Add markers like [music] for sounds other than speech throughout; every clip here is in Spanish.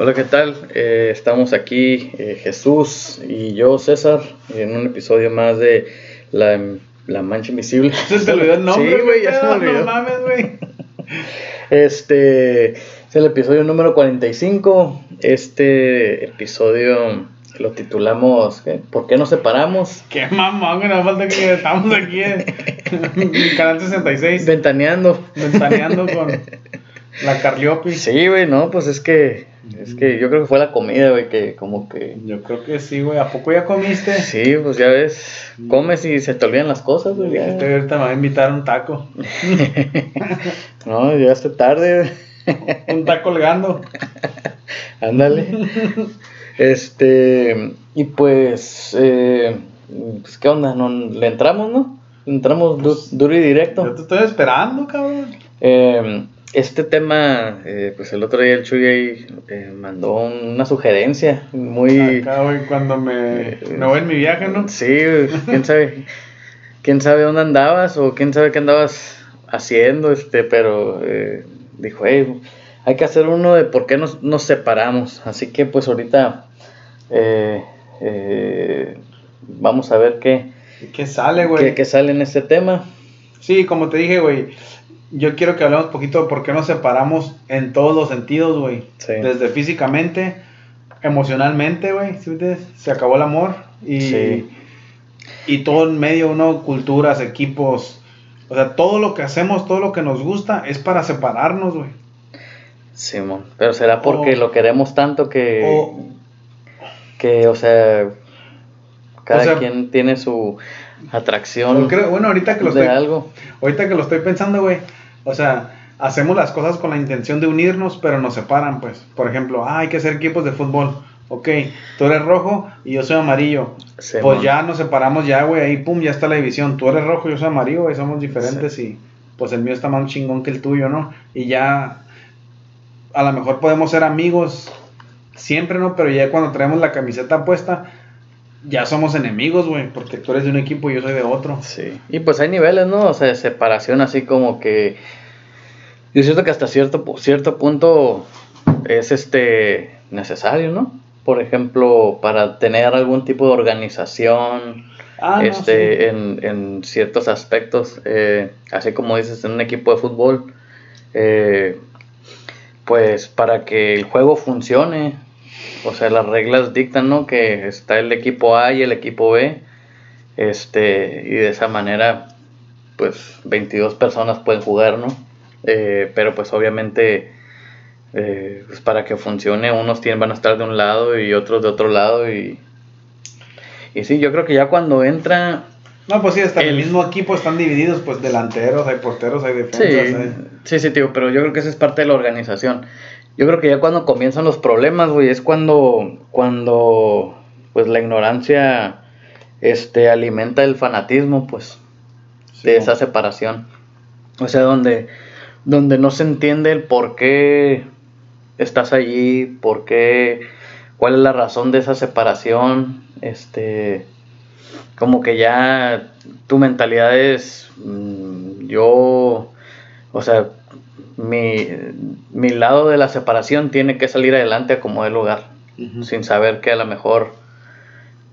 Hola, ¿qué tal? Eh, estamos aquí, eh, Jesús y yo, César, en un episodio más de La, la Mancha Invisible. [laughs] Se te olvidó el nombre, Sí, güey, ya se me No olvidó. mames, güey. Este es el episodio número 45. Este episodio lo titulamos ¿qué? ¿Por qué nos separamos? Qué mamón, güey. No falta que estamos aquí en [laughs] Canal 66. Ventaneando. Ventaneando con [laughs] la Carliopi. Sí, güey, no, pues es que, es que yo creo que fue la comida, güey, que como que... Yo creo que sí, güey. ¿A poco ya comiste? Sí, pues ya ves, comes y se te olvidan las cosas, güey. Este ahorita me va a invitar un taco. [laughs] No, llegaste tarde. [laughs] Un taco colgando. Ándale. Este, y pues, eh, pues, ¿qué onda? ¿No, ¿Le entramos, no? ¿Le entramos du- duro y Yo directo. te estoy esperando, cabrón. Eh, este tema, eh, pues el otro día el Chuy ahí eh, mandó una sugerencia muy... Acá, güey, cuando me, me voy en mi viaje, ¿no? Sí, quién sabe, quién sabe dónde andabas o quién sabe qué andabas haciendo, este, pero eh, dijo, hey, hay que hacer uno de por qué nos, nos separamos. Así que pues ahorita eh, eh, vamos a ver qué, ¿Qué sale, güey? qué, qué sale en este tema. Sí, como te dije, güey. Yo quiero que hablemos un poquito de por qué nos separamos en todos los sentidos, güey. Sí. Desde físicamente, emocionalmente, güey. ¿sí? Se acabó el amor. Y, Sí. y todo en medio, uno, culturas, equipos. O sea, todo lo que hacemos, todo lo que nos gusta es para separarnos, güey. Simón, pero será porque O- lo queremos tanto que, O, que, o sea, cada O sea- quien tiene su atracción creo- bueno, ahorita que lo de estoy, algo. ahorita que lo estoy pensando, güey. O sea, hacemos las cosas con la intención de unirnos, pero nos separan, pues. Por ejemplo, ah, hay que hacer equipos de fútbol. Ok, tú eres rojo y yo soy amarillo. Pues ya nos separamos ya, güey, ahí pum, ya está la división. Tú eres rojo, yo soy amarillo, güey, somos diferentes y pues el mío está más chingón que el tuyo, ¿no? Y ya a lo mejor podemos ser amigos siempre, ¿no? Pero ya cuando traemos la camiseta puesta, ya somos enemigos, güey, porque tú eres de un equipo y yo soy de otro. Sí, y pues hay niveles, ¿no? O sea, de separación así como que... Yo siento que hasta cierto, cierto punto es este necesario, ¿no? Por ejemplo, para tener algún tipo de organización, Ah, no, este, sí. en, en ciertos aspectos, eh, así como dices, en un equipo de fútbol, eh, pues para que el juego funcione, o sea, las reglas dictan, ¿no? Que está el equipo A y el equipo B, este, y de esa manera, pues 22 personas pueden jugar, ¿no? Eh, pero pues obviamente, eh, pues para que funcione, unos tienen, van a estar de un lado y otros de otro lado, y, y sí, yo creo que ya cuando entra No, pues sí, hasta el, el- mismo equipo están divididos, pues delanteros, hay porteros, hay Sí, defensas. hay- sí, sí, tío, pero yo creo que esa es parte de la organización. Yo creo que ya cuando comienzan los problemas, güey, es cuando, cuando, pues la ignorancia, este, alimenta el fanatismo, pues, Sí, de esa separación. O sea, donde, donde no se entiende el por qué estás allí, por qué, cuál es la razón de esa separación, este, como que ya tu mentalidad es, mm, yo, o sea, mi, mi lado de la separación tiene que salir adelante a como de lugar, sin saber que a lo mejor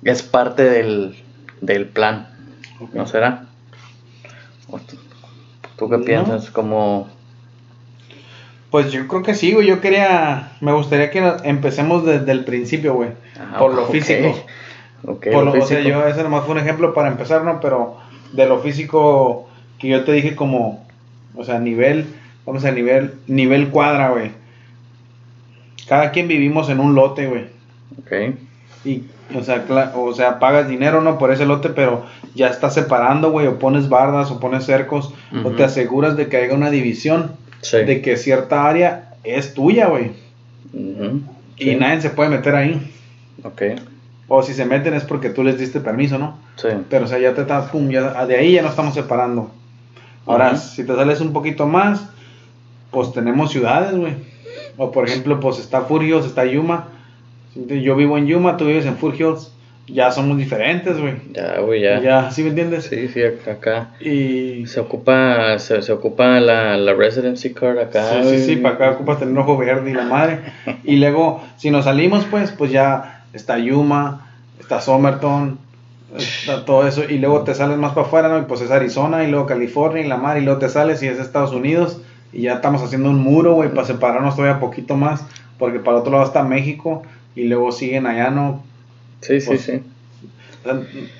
es parte del, del plan. ¿no será? ¿O tú, tú qué No. piensas? Como, Pues yo creo que sí, güey. Yo quería. Me gustaría que empecemos desde el principio, güey. Ah, por lo físico. ok, Por lo lo- o sea, yo ese nomás fue un ejemplo para empezar, ¿no? Pero de lo físico que yo te dije como. O sea, nivel. Vamos a nivel. Nivel cuadra, güey. Cada quien vivimos en un lote, güey. Ok, Y, o sea, o sea, pagas dinero, ¿no? Por ese lote, pero ya estás separando, güey, o pones bardas, o pones cercos, o te aseguras de que haya una división, sí. de que cierta área es tuya, güey. Y sí. nadie se puede meter ahí. Ok, O si se meten es porque tú les diste permiso, ¿no? sí. Pero, o sea, ya te estás, pum, ya, de ahí ya no estamos separando. Ahora, si te sales un poquito más, pues tenemos ciudades, güey. O por ejemplo, pues está Furios, está Yuma. Yo vivo en Yuma, tú vives en Fur Hills. Ya somos diferentes, güey. Ya, güey, ya. Ya, ¿sí me entiendes? Sí, sí, acá. Y... Se ocupa, se, se ocupa la, la residency card acá. Sí, sí, para acá ocupas tener ojo verde y la madre. y luego, si nos salimos, pues, pues ya está Yuma, está Somerton, está todo eso. Y luego te sales más para afuera, ¿no? Y pues es Arizona, y luego California, y la madre, y luego te sales y es Estados Unidos. Y ya estamos haciendo un muro, güey, para separarnos todavía poquito más. Porque para el otro lado está México, y luego siguen allá, ¿no? Sí, sí, pues, sí.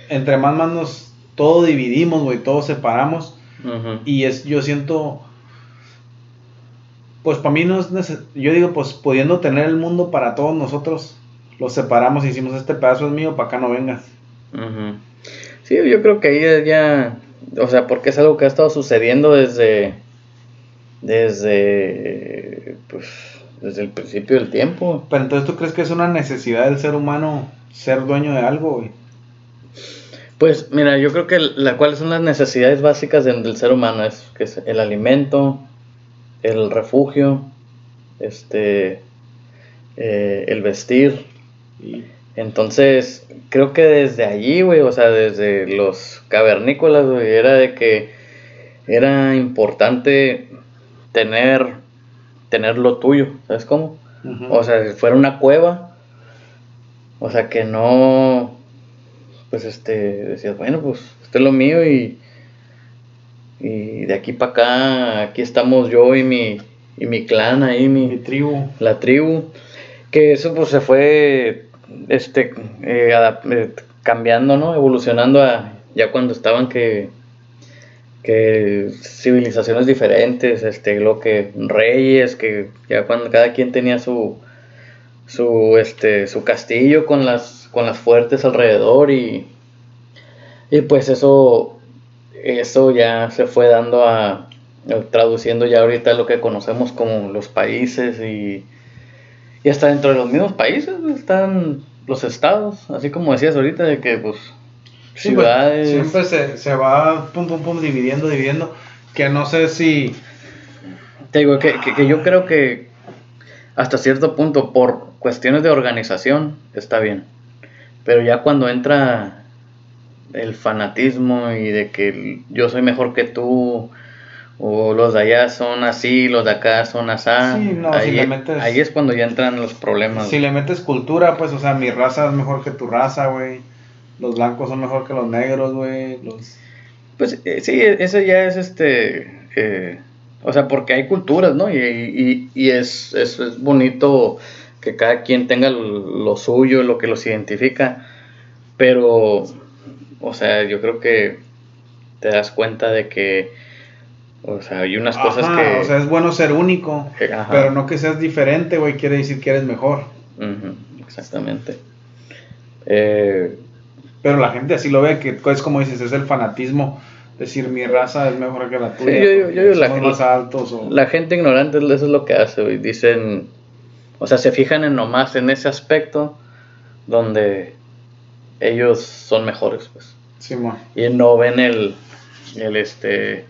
Entre más más nos todo dividimos, güey, todo separamos. Y es, yo siento, pues para mí no es necesario, yo digo, pues pudiendo tener el mundo para todos nosotros, lo separamos y hicimos este pedazo es mío, para acá no vengas. Ujú. Sí, yo creo que ahí ya, o sea, porque es algo que ha estado sucediendo desde, desde, pues, desde el principio del tiempo. Pero entonces tú crees que es una necesidad del ser humano ser dueño de algo, güey. Pues mira, yo creo que la cuáles son las necesidades básicas del, del ser humano es que es el alimento, el refugio, este, eh, el vestir. Entonces, creo que desde allí, güey, o sea, desde los cavernícolas, güey, era de que era importante tener, tener lo tuyo, ¿sabes cómo? O sea, si fuera una cueva, o sea, que no, pues este, decías, bueno, pues esto es lo mío y, y de aquí para acá, aquí estamos yo y mi, y mi clan ahí, mi mi, tribu. la tribu, que eso pues se fue, este, eh, eh, cambiando, ¿no? Evolucionando a ya cuando estaban que, que civilizaciones diferentes, este, lo que reyes, que ya cuando cada quien tenía su, su, este, su castillo con las, con las fuertes alrededor y, y pues eso, eso ya se fue dando a, traduciendo ya ahorita lo que conocemos como los países y, y hasta dentro de los mismos países están los estados, así como decías ahorita de que pues Sí, pues, ciudades, siempre se, se va pum pum pum dividiendo, dividiendo. Que no sé si. Te digo que, que- que yo creo que hasta cierto punto, por cuestiones de organización, está bien. Pero ya cuando entra el fanatismo y de que yo soy mejor que tú, o los de allá son así, los de acá son así, Sí, no, si ahí, le metes- ahí es cuando ya entran los problemas. Si le metes cultura, pues, o sea, mi raza es mejor que tu raza, güey. Los blancos son mejor que los negros, güey. Los... Pues eh, sí, eso ya es este. eh, o sea, porque hay culturas, ¿no? Y, y- y es, es, es bonito que cada quien tenga lo, suyo, lo que los identifica. Pero, o sea, yo creo que te das cuenta de que. O sea, hay unas cosas que. O sea, es bueno ser único. que- ajá. Pero no que seas diferente, güey, quiere decir que eres mejor. Ujú, exactamente. Eh, Pero la gente así lo ve, que es como dices, es el fanatismo. Decir, mi raza es mejor que la tuya. yo porque yo digo la más altos. O... La gente ignorante eso es lo que hace, güey. Dicen, o sea, se fijan en nomás en ese aspecto donde ellos son mejores, pues. Sí, mo. Y no ven el, el este,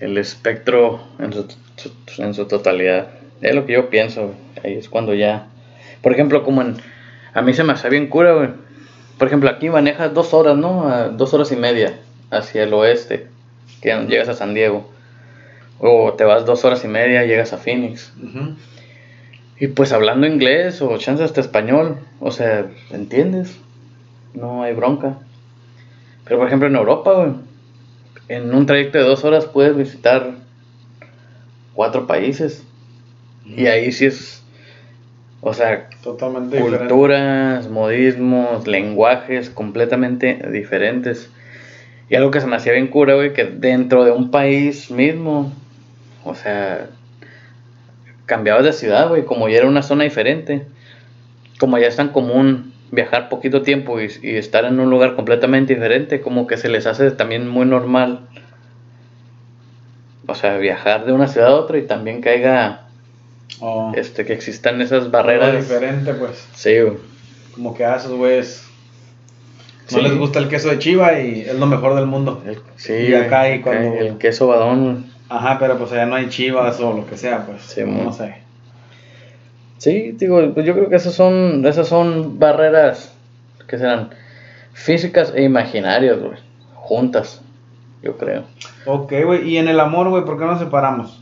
el espectro en su, su- en su totalidad. Es lo que yo pienso. Ahí es cuando ya, por ejemplo, como en, a mí se me hace bien cura, güey. Por ejemplo, aquí manejas dos horas, ¿no? A dos horas y media hacia el oeste, que llegas a San Diego. O te vas dos horas y media, llegas a Phoenix. Ujú. Y pues hablando inglés o chance hasta español, o sea, ¿entiendes? No hay bronca. Pero por ejemplo en Europa, güey, en un trayecto de dos horas puedes visitar cuatro países. Y ahí sí es, o sea, Totalmente diferente. culturas, modismos, lenguajes completamente diferentes. Y algo que se me hacía bien cura, güey, que dentro de un país mismo, o sea, cambiabas de ciudad, güey, como ya era una zona diferente, como ya es tan común viajar poquito tiempo y, y estar en un lugar completamente diferente, como que se les hace también muy normal, o sea, viajar de una ciudad a otra y también haya, Oh, este, que existan esas algo barreras. diferente, pues. Sí, güey. Como que a esos güeyes no Sí. les gusta el queso de chiva y es lo mejor del mundo. El- sí, Y acá cuando- el queso badón. Ajá, pero pues allá no hay chivas o lo que sea, pues. Sí, no, sé. Sí, digo, pues yo creo que esas son, esas son barreras que serán Físicas e imaginarias, güey. Juntas, yo creo. Ok, güey. ¿Y en el amor, güey, por qué nos separamos?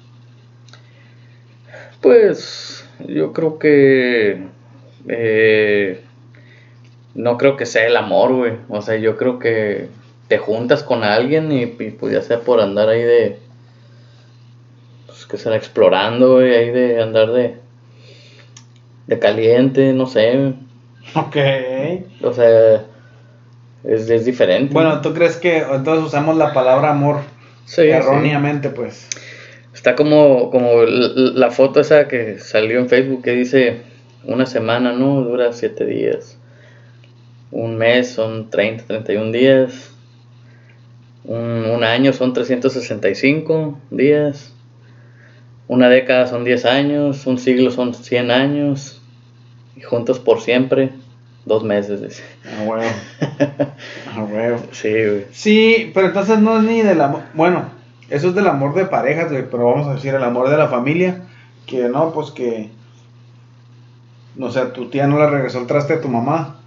Pues yo creo que... eh, no creo que sea el amor, güey. O sea, yo creo que te juntas con alguien y, y pues ya sea por andar ahí de... Pues que será explorando, güey, ahí de andar de... De caliente, no sé. Ok. O sea, es, es diferente. Bueno, ¿tú crees que entonces usamos la palabra amor Sí, erróneamente, pues? Está como, como la foto esa que salió en Facebook que dice una semana, ¿no? Dura siete días. Un mes son 30, 31 días. Un, un año son 365 días. Una década son 10 años. Un siglo son 100 años. Y juntos por siempre, dos meses. Ah, huevo. Ah, huevo. [laughs] Sí, güey. Sí, pero entonces no es ni del amor. Bueno, eso es del amor de parejas, güey, pero vamos a decir el amor de la familia. Que no, pues que. No sé, tu tía no le regresó el traste a tu mamá.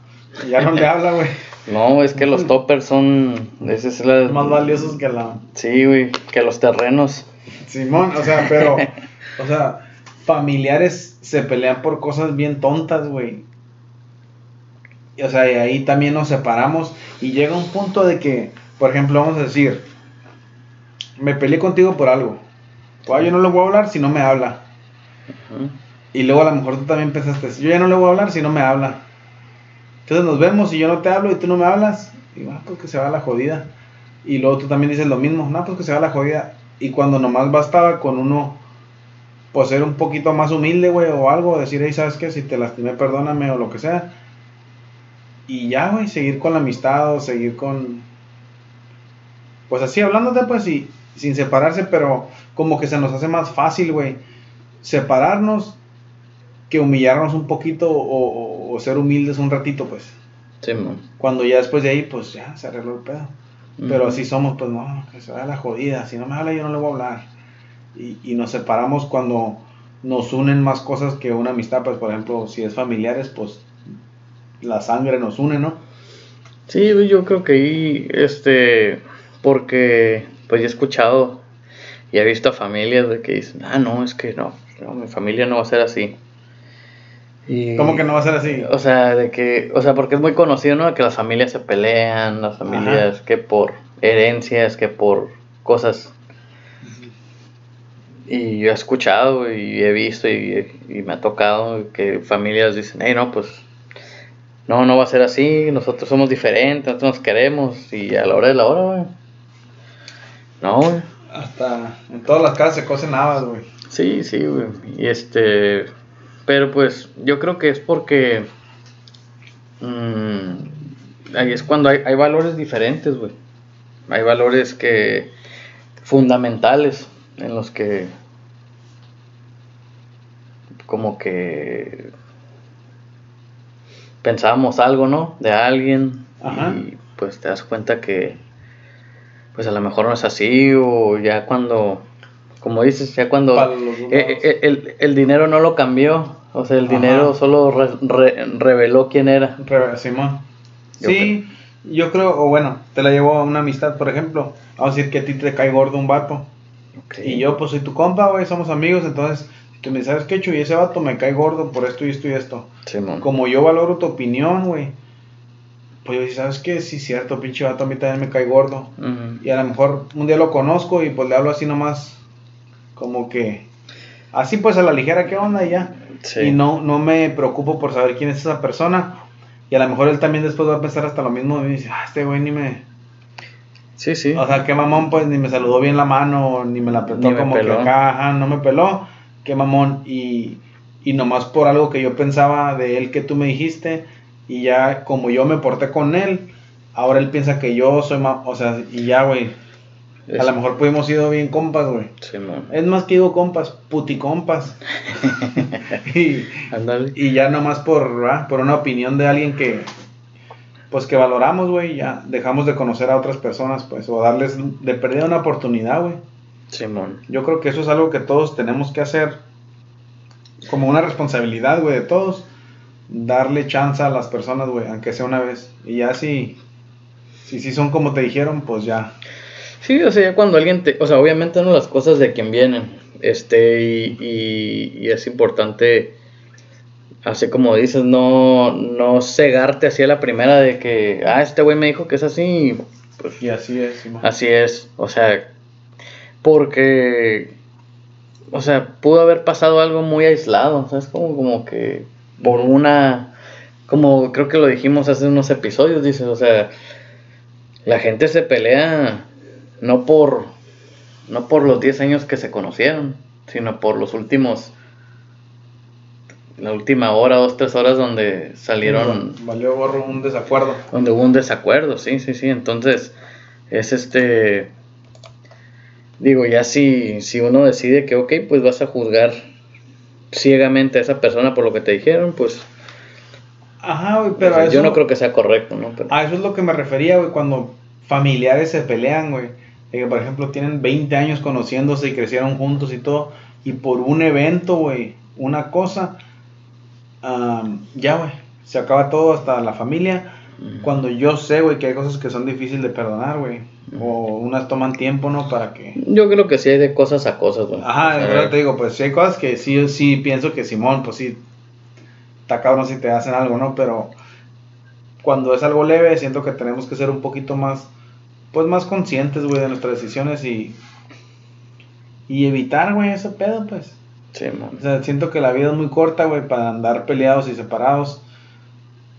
y Ya no le [laughs] habla, güey. No, es que los toppers son... Es la... Más valiosos que la. Sí, güey, que los terrenos. Simón, o sea, pero. [laughs] O sea, familiares se pelean por cosas bien tontas, güey. Y, o sea, y ahí también nos separamos. Y llega un punto de que, por ejemplo, vamos a decir, me peleé contigo por algo. Pues, yo no le voy a hablar si no me habla. Y luego a lo mejor tú también pensaste, yo ya no le voy a hablar si no me habla. Entonces nos vemos y yo no te hablo y tú no me hablas. Y va, pues que se va la jodida. Y luego tú también dices lo mismo, no, pues que se va la jodida. Y cuando nomás bastaba con uno, pues ser un poquito más humilde, güey, o algo, decir, hey, ¿sabes qué? Si te lastimé, perdóname, o lo que sea. Y ya, güey, seguir con la amistad o seguir con... Pues así, hablándote, pues, y sin separarse, pero como que se nos hace más fácil, güey, separarnos que humillarnos un poquito o, o- o ser humildes un ratito, pues. Sí, man. Cuando ya después de ahí, pues ya se arregló el pedo. Pero así somos, pues no, que se vaya la jodida. Si no me habla, yo no le voy a hablar. Y, y nos separamos cuando nos unen más cosas que una amistad. Pues, por ejemplo, si es familiares, pues la sangre nos une, ¿no? Sí, yo creo que ahí, este, porque pues ya he escuchado y he visto a familias de que dicen, ah, no, es que no, no, mi familia no va a ser así. Y, ¿Cómo que no va a ser así? O sea, de que, o sea, porque es muy conocido, ¿no? Que las familias se pelean, las familias que por herencias, que por cosas. Y yo he escuchado y he visto y, y me ha tocado que familias dicen, hey, no, pues no, no va a ser así, nosotros somos diferentes, nosotros nos queremos y a la hora de la hora, güey. No, güey. Hasta en todas las casas se cocen habas, güey. Sí, sí, güey. Y este, pero pues yo creo que es porque mm, ahí es cuando hay, hay valores diferentes, güey. Hay valores que fundamentales en los que como que pensábamos algo, ¿no? De alguien Ajá. y pues te das cuenta que pues a lo mejor no es así o ya cuando como dices ya cuando lados. eh, el, el dinero no lo cambió o sea el Ajá. dinero solo re- re- reveló quién era Re- Simón. Yo sí, yo creo, o bueno, te la llevo a una amistad, por ejemplo. Vamos a decir que a ti te cae gordo un vato. Y yo, pues soy tu compa, güey, somos amigos. Entonces, si tú me ¿sabes qué, Chuy? Ese vato me cae gordo por esto y esto y esto. Simón. Como yo valoro tu opinión, güey. Pues yo, ¿sabes qué? Sí, cierto, pinche vato, a mí también me cae gordo. Y a lo mejor un día lo conozco y pues le hablo así nomás. Como que. Así pues a la ligera, ¿qué onda? Y ya. Sí. Y no, no me preocupo por saber quién es esa persona. Y a lo mejor él también después va a pensar hasta lo mismo. Y dice, ah, este güey ni me. sí sí O sea, qué mamón, pues ni me saludó bien la mano, ni me la apretó como que peló. acá, ajá, no me peló. Qué mamón. Y, y nomás por algo que yo pensaba de él que tú me dijiste. Y ya como yo me porté con él, ahora él piensa que yo soy más. O sea, y ya, güey. A lo mejor pudimos sido bien compas, güey. Simón. Es más que digo compas, puticompas. [laughs] y, y ya nomás por, ¿verdad? por una opinión de alguien que, pues que valoramos, güey, ya dejamos de conocer a otras personas, pues, o darles de perder una oportunidad, güey. Simón Yo creo que eso es algo que todos tenemos que hacer como una responsabilidad, güey, de todos. Darle chance a las personas, güey, aunque sea una vez. Y ya si, Si sí son como te dijeron, pues ya. Sí, o sea, ya cuando alguien te, o sea, obviamente no las cosas de quien vienen, este, y, y, y es importante, así como dices, no, no cegarte así a la primera de que, ah, este güey me dijo que es así, pues Y así es. Así es, o sea, porque, o sea, pudo haber pasado algo muy aislado, ¿sabes? Como, como que por una, como creo que lo dijimos hace unos episodios, dices, o sea, la gente se pelea no por, no por los 10 años que se conocieron, sino por los últimos, la última hora, dos, tres horas donde salieron Valió gorro un desacuerdo. donde hubo un desacuerdo, sí, sí, sí. Entonces, es este. Digo, ya si, si uno decide que, ok, pues vas a juzgar ciegamente a esa persona por lo que te dijeron, pues. Ajá, güey, pero o sea, a eso, yo no creo que sea correcto, ¿no? Pero, a eso es lo que me refería, güey, cuando familiares se pelean, güey. Que, por ejemplo, tienen 20 años conociéndose y crecieron juntos y todo. Y por un evento, güey, una cosa, am, ya, güey, se acaba todo hasta la familia. Cuando yo sé, güey, que hay cosas que son difíciles de perdonar, güey. O unas toman tiempo, ¿no? Para que... yo creo que sí hay de cosas a cosas, güey. Ajá, O de sea, verdad te digo, pues sí hay cosas que sí, sí pienso que Simón, pues sí, está cabrón si te hacen algo, ¿no? Pero cuando es algo leve, siento que tenemos que ser un poquito más, pues más conscientes, güey, de nuestras decisiones y, y evitar, güey, ese pedo, pues. Sí, man. O sea, siento que la vida es muy corta, güey, para andar peleados y separados.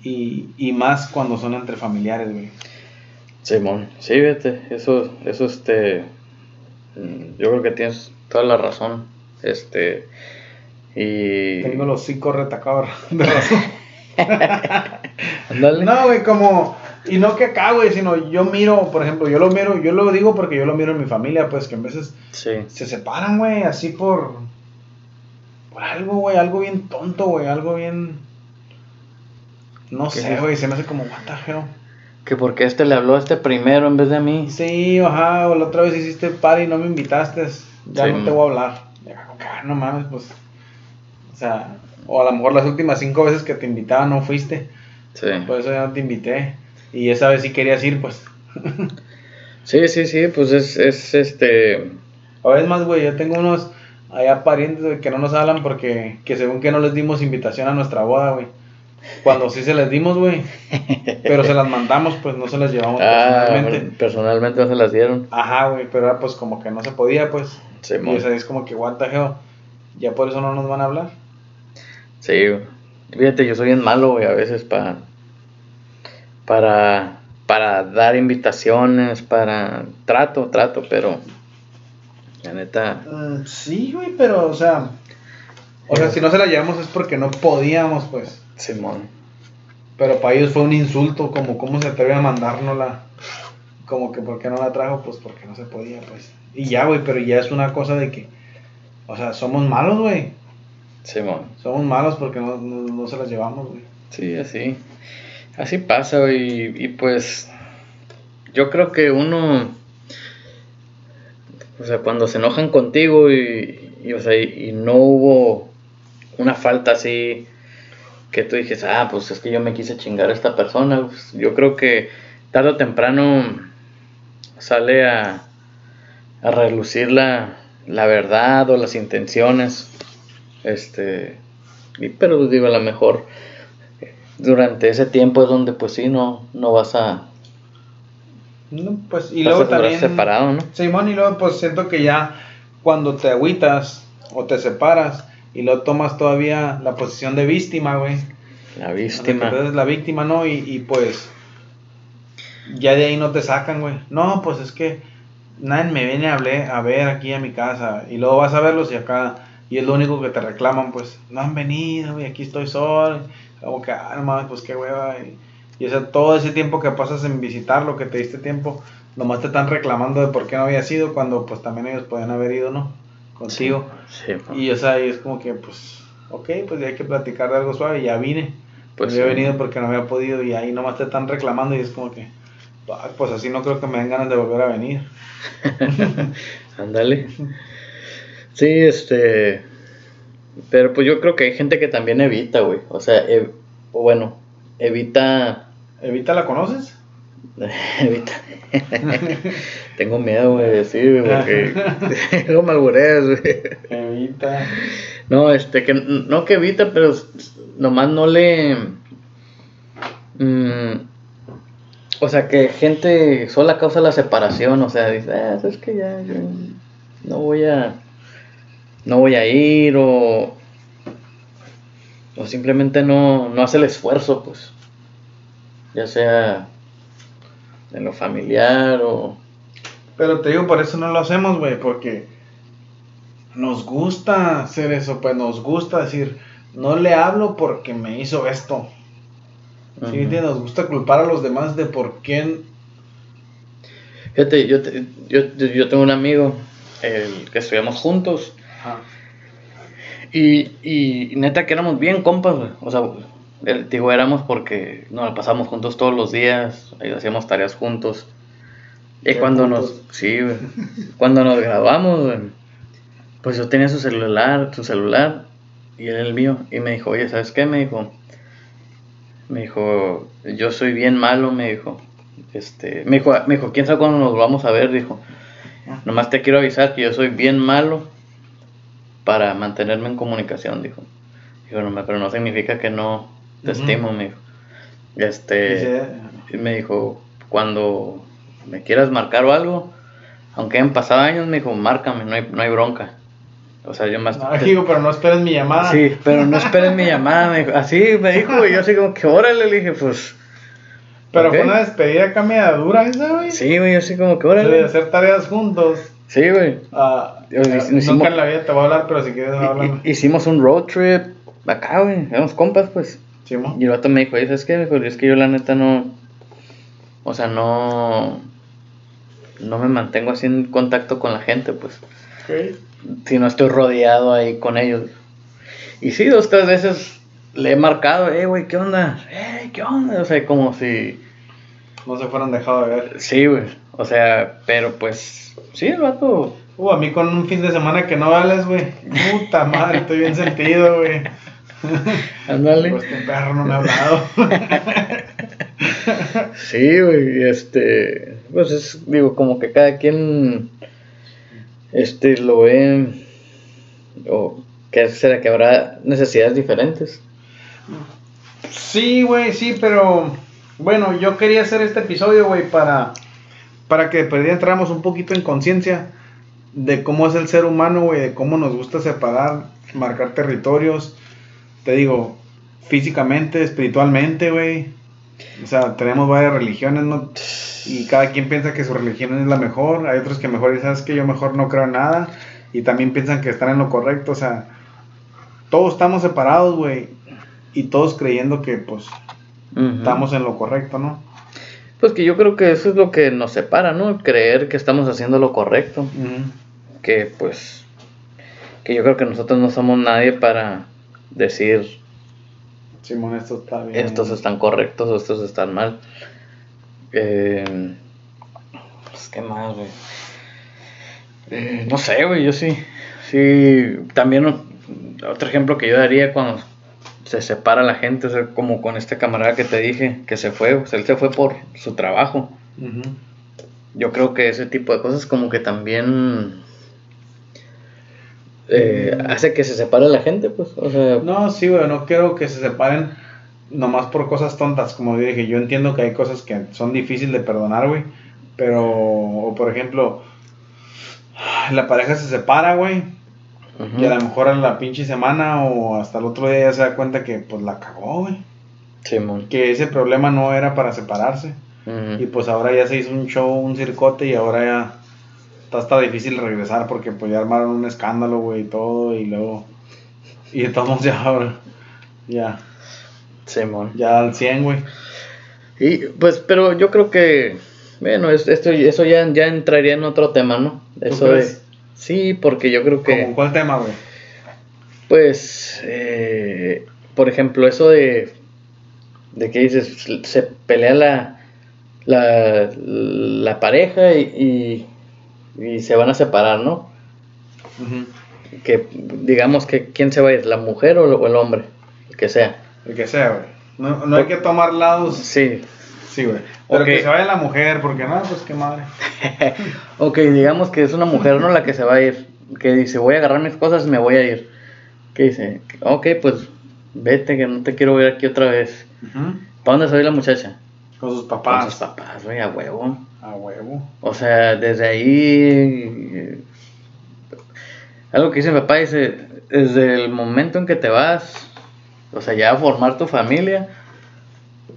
Y, y más cuando son entre familiares, güey. Simón, sí, vete, eso, eso, este, mm, yo creo que tienes toda la razón, este, y... Tengo los hocico retacados de razón. [laughs] No, güey, como. Y no que acá, güey, sino yo miro, por ejemplo, yo lo miro, yo lo digo porque yo lo miro en mi familia, pues que a veces Sí, se separan, güey, así por. Por algo, güey, algo bien tonto, güey, algo bien. No ¿Qué sé, güey, se me hace como, what the hell. que porque este le habló a este primero en vez de a mí. Sí, ajá, o la otra vez hiciste party y no me invitaste, ya Sí, no te voy a hablar. Ya, no mames, pues. O sea, o a lo mejor las últimas cinco veces que te invitaba no fuiste. Sí. Por eso ya no te invité. Y esa vez sí querías ir, pues. Sí, sí, sí, pues es, es este. A veces más, güey, yo tengo unos allá parientes que no nos hablan porque que según que no les dimos invitación a nuestra boda, güey. Cuando sí se les dimos, güey. Pero se las mandamos, pues no se las llevamos Ah, personalmente. personalmente no se las dieron. Ajá, güey, pero era pues como que no se podía, pues. Sí, y o sea, es como que hell. Ya por eso no nos van a hablar. Sí, güey. fíjate, yo soy bien malo, güey, a veces para. Para. Para dar invitaciones, para. Trato, trato, pero. La neta. Mm, sí, güey, pero, o sea. O sea, si no se la llevamos es porque no podíamos, pues. Simón. Pero para ellos fue un insulto, como cómo se atreve a mandárnosla. Como que por qué no la trajo, pues porque no se podía, pues. Y ya, güey, pero ya es una cosa de que, o sea, somos malos, güey. Simón. Somos malos porque no, no, no se las llevamos, güey. Sí, así. Así pasa. Y, y pues. Yo creo que uno. O sea, cuando se enojan contigo y, y, o sea, y, no hubo una falta así que tú dijes, ah, pues es que yo me quise chingar a esta persona. pues, yo creo que tarde o temprano sale a, a relucir la, la verdad o las intenciones. Este. Y, pero digo, a lo mejor durante ese tiempo es donde pues sí, no, no vas a, No, pues, y vas luego a también. separado, ¿no? Simón, y luego pues siento que ya cuando te agüitas o te separas y luego tomas todavía la posición de víctima, güey. La víctima. eres la víctima, ¿no? Y, y pues ya de ahí no te sacan, güey. No, pues es que nadie me viene a, hable- a ver aquí a mi casa. Y luego vas a verlos y acá, y es lo único que te reclaman, pues, no han venido, güey, aquí estoy solo. Como que, ah, no mames, pues qué hueva. Y, y o sea, todo ese tiempo que pasas en visitarlo, que te diste tiempo, nomás te están reclamando de por qué no había sido, cuando pues también ellos podían haber ido, ¿no? Contigo. Sí, Y o sea, y es como que, pues, ok, pues ya hay que platicar de algo suave, ya vine. Pues Pues había sí. venido porque no había podido y ahí nomás te están reclamando y es como que, "Ah, pues así no creo que me den ganas de volver a venir. [laughs] Ándale. Sí, este. Pero pues yo creo que hay gente que también evita, güey. O sea, ev- o bueno, evita. ¿Evita la conoces? [laughs] Evita. [laughs] Tengo miedo, güey, de decir, güey, porque [laughs] luego me albureas, güey. Evita. No, este, que no que evita, pero nomás no le. mm, o sea, que gente sola causa la separación, o sea, dice, ah, es que ya, yo no voy a. No voy a ir, o. O simplemente no, no hace el esfuerzo, pues. Ya sea en lo familiar o. Pero te digo, por eso no lo hacemos, güey, porque nos gusta hacer eso, pues nos gusta decir, no le hablo porque me hizo esto. ¿Sí? Nos gusta culpar a los demás de por qué. Fíjate, yo, te- yo, yo tengo un amigo el que estudiamos juntos y, y neta que éramos bien compas, güey. O sea, digo, éramos porque nos la pasamos juntos todos los días, ahí hacíamos tareas juntos. Y cuando nos, sí, güey, cuando nos grabamos, güey, pues yo tenía su celular, su celular y él el mío. Y me dijo, oye, ¿sabes qué? Me dijo, me dijo, yo soy bien malo, me dijo. Este, me dijo, me dijo, ¿quién sabe cuándo nos vamos a ver? Dijo, nomás te quiero avisar que yo soy bien malo para mantenerme en comunicación, dijo. Dijo, no, pero no significa que no te estimo, me dijo. Este, y me dijo, cuando me quieras marcar o algo, aunque hayan pasado años, me dijo, márcame, no hay, no hay bronca. O sea, yo más... No, [laughs] digo, pero no esperes mi llamada. Sí, pero no esperen mi llamada, me dijo. Así me dijo, güey, yo así como que órale, le dije, pues... Pero fue una despedida acá media dura esa, güey. Sí, güey, yo así como que sea, de órale. hacer tareas juntos. Sí, güey. Ah, Yo- eh, hicimos- nunca en la vida te voy a hablar, pero si quieres hi- Hicimos un road trip acá, güey, éramos compas, pues. Simón. Y el vato me dijo, "Oye, ¿sabes qué? Me dijo, es que yo la neta no... O sea, no... No me mantengo así en contacto con la gente, pues. Ok. Si no estoy rodeado ahí con ellos. Y sí, dos, tres veces le he marcado, eh, güey, ¿qué onda? Eh, ¿qué onda? O sea, como si... No se fueron dejado de ver. Sí, güey. O sea, pero pues... Sí, el vato... Uh, a mí con un fin de semana que no vales, güey. Puta madre, estoy bien sentido, güey. Ándale. Pues este perro no me ha hablado. [laughs] Sí, güey, este, pues es, digo, como que cada quien, este, lo ve, o que será que habrá necesidades diferentes. Sí, güey, sí, pero bueno, yo quería hacer este episodio, güey, para, para que perdida entráramos un poquito en conciencia de cómo es el ser humano, güey, de cómo nos gusta separar, marcar territorios, te digo, físicamente, espiritualmente, güey. O sea, tenemos varias religiones, ¿no? Y cada quien piensa que su religión es la mejor. Hay otros que mejor, y sabes que yo mejor no creo en nada. Y también piensan que están en lo correcto. O sea, todos estamos separados, güey. Y todos creyendo que, pues, Estamos en lo correcto, ¿no? Pues que yo creo que eso es lo que nos separa, ¿no? Creer que estamos haciendo lo correcto, que pues, que yo creo que nosotros no somos nadie para decir Simón, esto está bien. estos están correctos o estos están mal. Eh, pues, ¿qué más, güey? Eh, no sé, güey, yo sí. Sí, también otro ejemplo que yo daría cuando se separa la gente, o sea, como con este camarada que te dije, que se fue, o sea, él se fue por su trabajo. Yo creo que ese tipo de cosas como que también eh, hace que se separe la gente, pues, o sea, No, sí, güey, no quiero que se separen nomás por cosas tontas. Como dije, yo entiendo que hay cosas que son difíciles de perdonar, güey. Pero, o por ejemplo, la pareja se separa, güey. Y a lo mejor a la pinche semana o hasta el otro día ya se da cuenta que pues la cagó, güey. Simón. Que ese problema no era para separarse. Y pues ahora ya se hizo un show, un circote y ahora ya está hasta difícil regresar porque pues ya armaron un escándalo, güey, y todo y luego... [laughs] Y estamos ya ahora, ya, Simón. ya al 100, güey. Y pues, pero yo creo que, bueno, es- esto, eso ya, ya entraría en otro tema, ¿no? Eso de? Sí, porque yo creo que, ¿Cómo cuál tema, güey? pues, eh, por ejemplo, eso de, de que dices, se pelea la, la, la pareja y, y, y se van a separar, ¿no? Que digamos que quién se va a ir, la mujer o, o el hombre, el que sea. El que sea, güey. No, no hay que tomar lados. Sí, Sí, güey. Pero Ok. que se vaya la mujer, porque no, pues qué madre. [laughs] ok, digamos que es una mujer, ¿no? La que se va a ir. Que dice, voy a agarrar mis cosas y me voy a ir. Que dice, ok, pues vete, que no te quiero ver aquí otra vez. ¿Para dónde se va la muchacha? Con sus Con papás. sus papás, güey, a huevo. A huevo. O sea, desde ahí. eh, Algo que dice mi papá, dice: desde el momento en que te vas, o sea, ya a formar tu familia,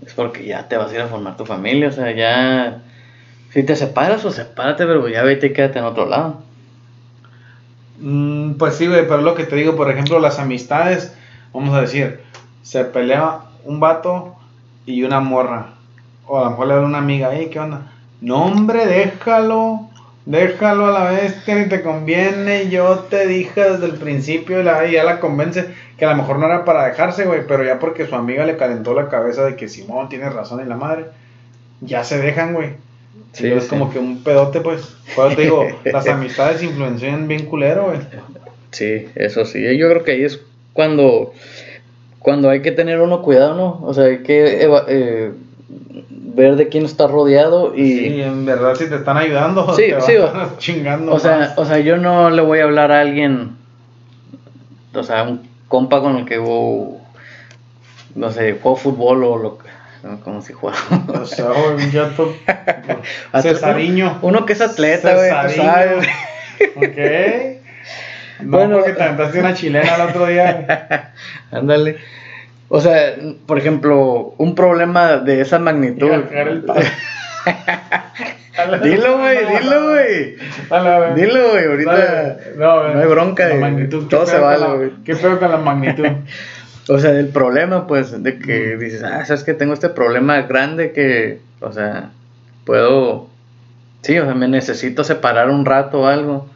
es porque ya te vas a ir a formar tu familia. O sea, ya. Si te separas, pues sepárate, pero ya vete y quédate en otro lado. Mm, pues sí, güey, pero lo que te digo, por ejemplo, las amistades, vamos a decir, se pelea un vato y una morra. O a lo mejor le habla una amiga, hey, ¿qué onda? No, hombre, déjalo, déjalo a la vez que ni te conviene. Yo te dije desde el principio y la, ya la convence que a lo mejor no era para dejarse, güey, pero ya porque su amiga le calentó la cabeza de que Simón tiene razón y la madre, ya se dejan, güey. Sí, es sí. como que un pedote, pues. Por eso te digo, [laughs] las amistades influencian bien culero, güey. Sí, eso sí. Yo creo que ahí es cuando, cuando hay que tener uno cuidado, ¿no? O sea, hay que eh, ver de quién está rodeado y. Sí, en verdad, si te están ayudando, Sí, te sí, van o- [laughs] chingando. O sea, o sea, yo no le voy a hablar a alguien, o sea, un compa con el que hubo, no sé, juego fútbol o lo como si jugara. O sea, A- [laughs] Cesariño. Uno que es atleta, güey, tú sabes. Ok. [laughs] No, Bueno. porque te aventaste una chilena el otro día. Ándale. O sea, por ejemplo, un problema de esa magnitud. El [laughs] dilo, güey, dilo, güey. Dilo, güey, ahorita Dale. No, hay bronca, La güey. magnitud, ¿qué todo se vale, güey. ¿Qué pedo con la magnitud? [laughs] O sea, el problema, pues, de que dices, ah, sabes que tengo este problema grande que, o sea, puedo, sí, o sea, me necesito separar un rato o algo.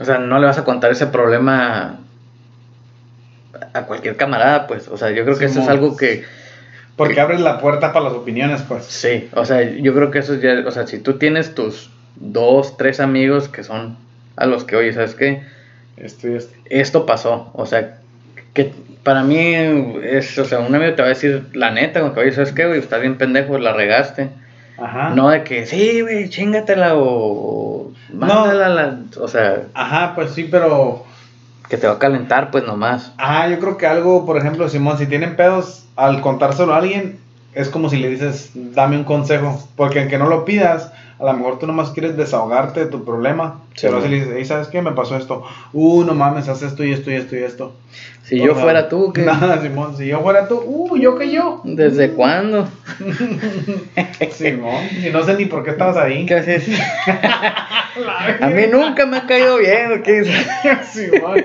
O sea, no le vas a contar ese problema a cualquier camarada, pues, o sea, yo creo que eso es algo que, Porque abres la puerta para las opiniones, pues. sí, o sea, yo creo que eso ya, o sea, si tú tienes tus dos, tres amigos que son a los que, oye, ¿sabes qué? Esto y esto. esto pasó, o sea, que para mí es, o sea, un amigo te va a decir la neta, como que, oye, ¿sabes qué, güey? Estás bien pendejo, la regaste. Ajá. No de que, sí, güey, chingatela o, o mándala, la- o sea, Ajá, pues sí, pero. Que te va a calentar, pues nomás. Ajá, yo creo que algo, por ejemplo, Simón, si tienen pedos, al contárselo a alguien, es como si le dices, dame un consejo. Porque aunque no lo pidas, a lo mejor tú nomás quieres desahogarte de tu problema. Sí, pero si le dices, ¿sabes qué? Me pasó esto. Uh, no mames, haz esto y esto y esto y esto. Si O yo sea, fuera tú, [laughs] ¿qué? Nada, Simón, si yo fuera tú, uh, yo que yo. ¿Desde cuándo? [laughs] Simón, y no sé ni por qué estabas ahí. ¿Qué haces? [laughs] A mí nunca me ha caído bien, ¿qué? Simón.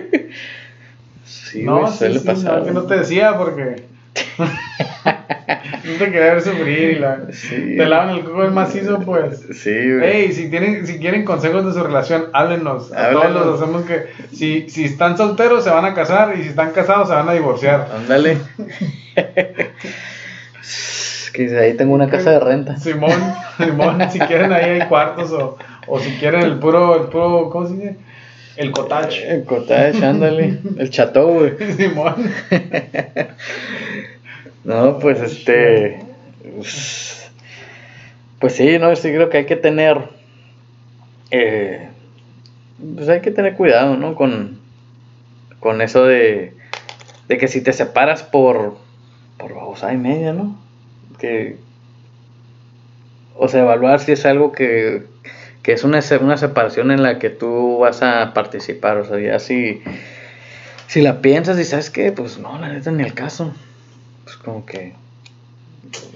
Sí, no, sí, suele sí, pasar. no, que no te decía porque [laughs] no te quería ver sufrir y la, Sí. te lavan el coco el macizo, pues. Sí, güey. Ey, si tienen, si quieren consejos de su relación, háblenos. A Háblenos. todos los hacemos que si, si están solteros se van a casar y si están casados se van a divorciar. Ándale. que dice, ahí tengo una casa de renta. Simón, Simón, si quieren ahí hay cuartos o, o si quieren el puro, el puro, ¿cómo se dice? El cottage. El cottage, ándale. El chateau, güey. [laughs] Simón. [laughs] No, pues este. pues, sí, no, sí creo que hay que tener. eh, pues hay que tener cuidado, ¿no? Con, con eso de, de que si te separas por. por babosada y media, ¿no? Que. O sea, evaluar si es algo que, que es una, una separación en la que tú vas a participar. O sea, ya si, si la piensas y sabes que, pues no, la neta ni el caso. Pues como que.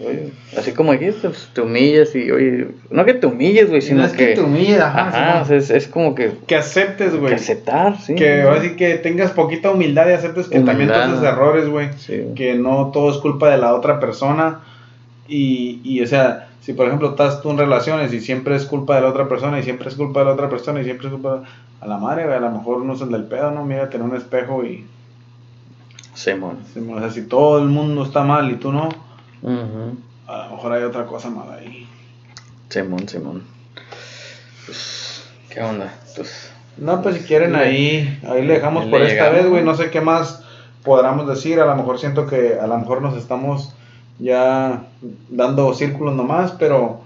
oye, así como dijiste, pues, te humillas y, oye, no que te humilles, güey, sino no es que, que. te humilles, ajá, Ajá, Simón. o sea, es, es como que, que aceptes, que güey. aceptar, sí. Que ahora sí que tengas poquita humildad y aceptes que también tú haces errores, güey. Sí. Que no todo es culpa de la otra persona. Y, y, o sea, si por ejemplo estás tú en relaciones y siempre es culpa de la otra persona y siempre es culpa de la otra persona y siempre es culpa de... A la madre, güey, a lo mejor no es el del pedo, ¿no? Mírate en un espejo y... Simón. O sea, si todo el mundo está mal y tú no, a lo mejor hay otra cosa mal ahí. Simón, Simón. Pues, ¿qué onda? Pues, No, pues si quieren ahí, ahí le dejamos le por esta llegamos, vez, güey. ¿no? No sé qué más podamos decir. A lo mejor siento que a lo mejor nos estamos ya dando círculos nomás, pero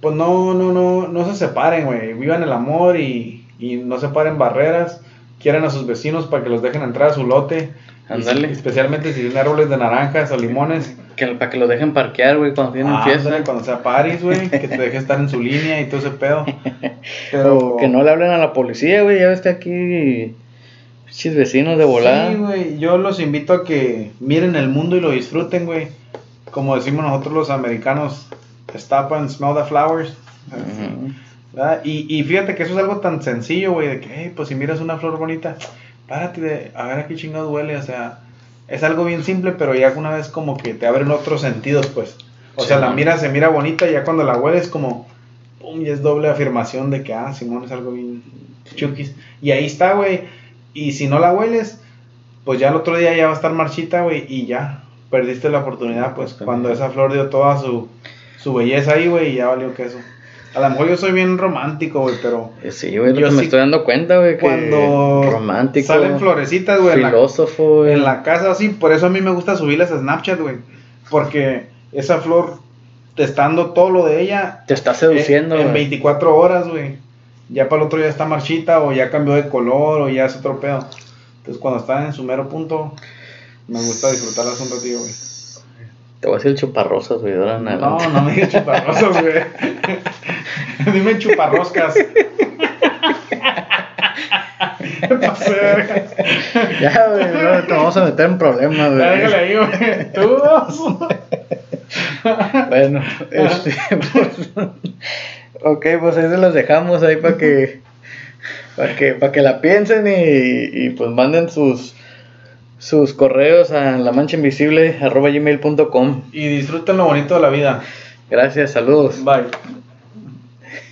pues no, no, no, no se separen, güey. Vivan el amor y, y no separen barreras. Quieran a sus vecinos para que los dejen entrar a su lote. Ándale. Y- Especialmente si tienen árboles de naranjas o limones. Que, para que lo dejen parquear, güey, cuando tienen Ándale, fiesta. cuando sea Paris, güey, [laughs] que te deje estar en su línea y todo ese pedo. [laughs] O que no le hablen a la policía, güey. Ya ves que aquí. Pinches vecinos de volada. Sí, güey, yo los invito a que miren el mundo y lo disfruten, güey. Como decimos nosotros los americanos, stop and smell the flowers. Ujú. ¿Verdad? Y, y fíjate que eso es algo tan sencillo, güey, de que, hey, pues si miras una flor bonita, párate de, a ver a qué chingado huele, o sea, es algo bien simple, pero ya una vez como que te abren otros sentidos, pues. O Sí, sea, la mira se mira bonita, y ya cuando la hueles como, pum, y es doble afirmación de que, ah, Simón es algo bien chukis. Y ahí está, güey. Y si no la hueles, pues ya el otro día ya va a estar marchita, güey, y ya, perdiste la oportunidad, pues, cuando esa flor dio toda su, su belleza ahí, güey, y ya valió queso. A lo mejor yo soy bien romántico, güey, pero Eh, Sí, güey, Yo que me sí- estoy dando cuenta, güey. que cuando Romántico. salen florecitas, güey, en la, Filósofo, güey. en la casa así, por eso a mí me gusta subirlas a Snapchat, güey, porque esa flor, te está dando todo lo de ella Te está seduciendo, en, en güey. 24 horas, güey. Ya para el otro ya está marchita o ya cambió de color o ya es otro pedo. Entonces cuando están en su mero punto, me gusta disfrutarlas un ratito, güey. Te voy a decir chuparrosas, güey. ahora No, adelante. no me digas chuparrosas, güey. [laughs] Dime chuparroscas. [laughs] Ya, güey, no, te vamos a meter en problemas, güey. Déjale ahí, güey. [laughs] Tú dos. Bueno, este, pues, ok, pues ahí se los dejamos ahí para que, para que, para que la piensen y, y pues manden sus, sus correos a la mancha invisible arroba gmail.com. Y disfruten lo bonito de la vida. Gracias, saludos. Bye.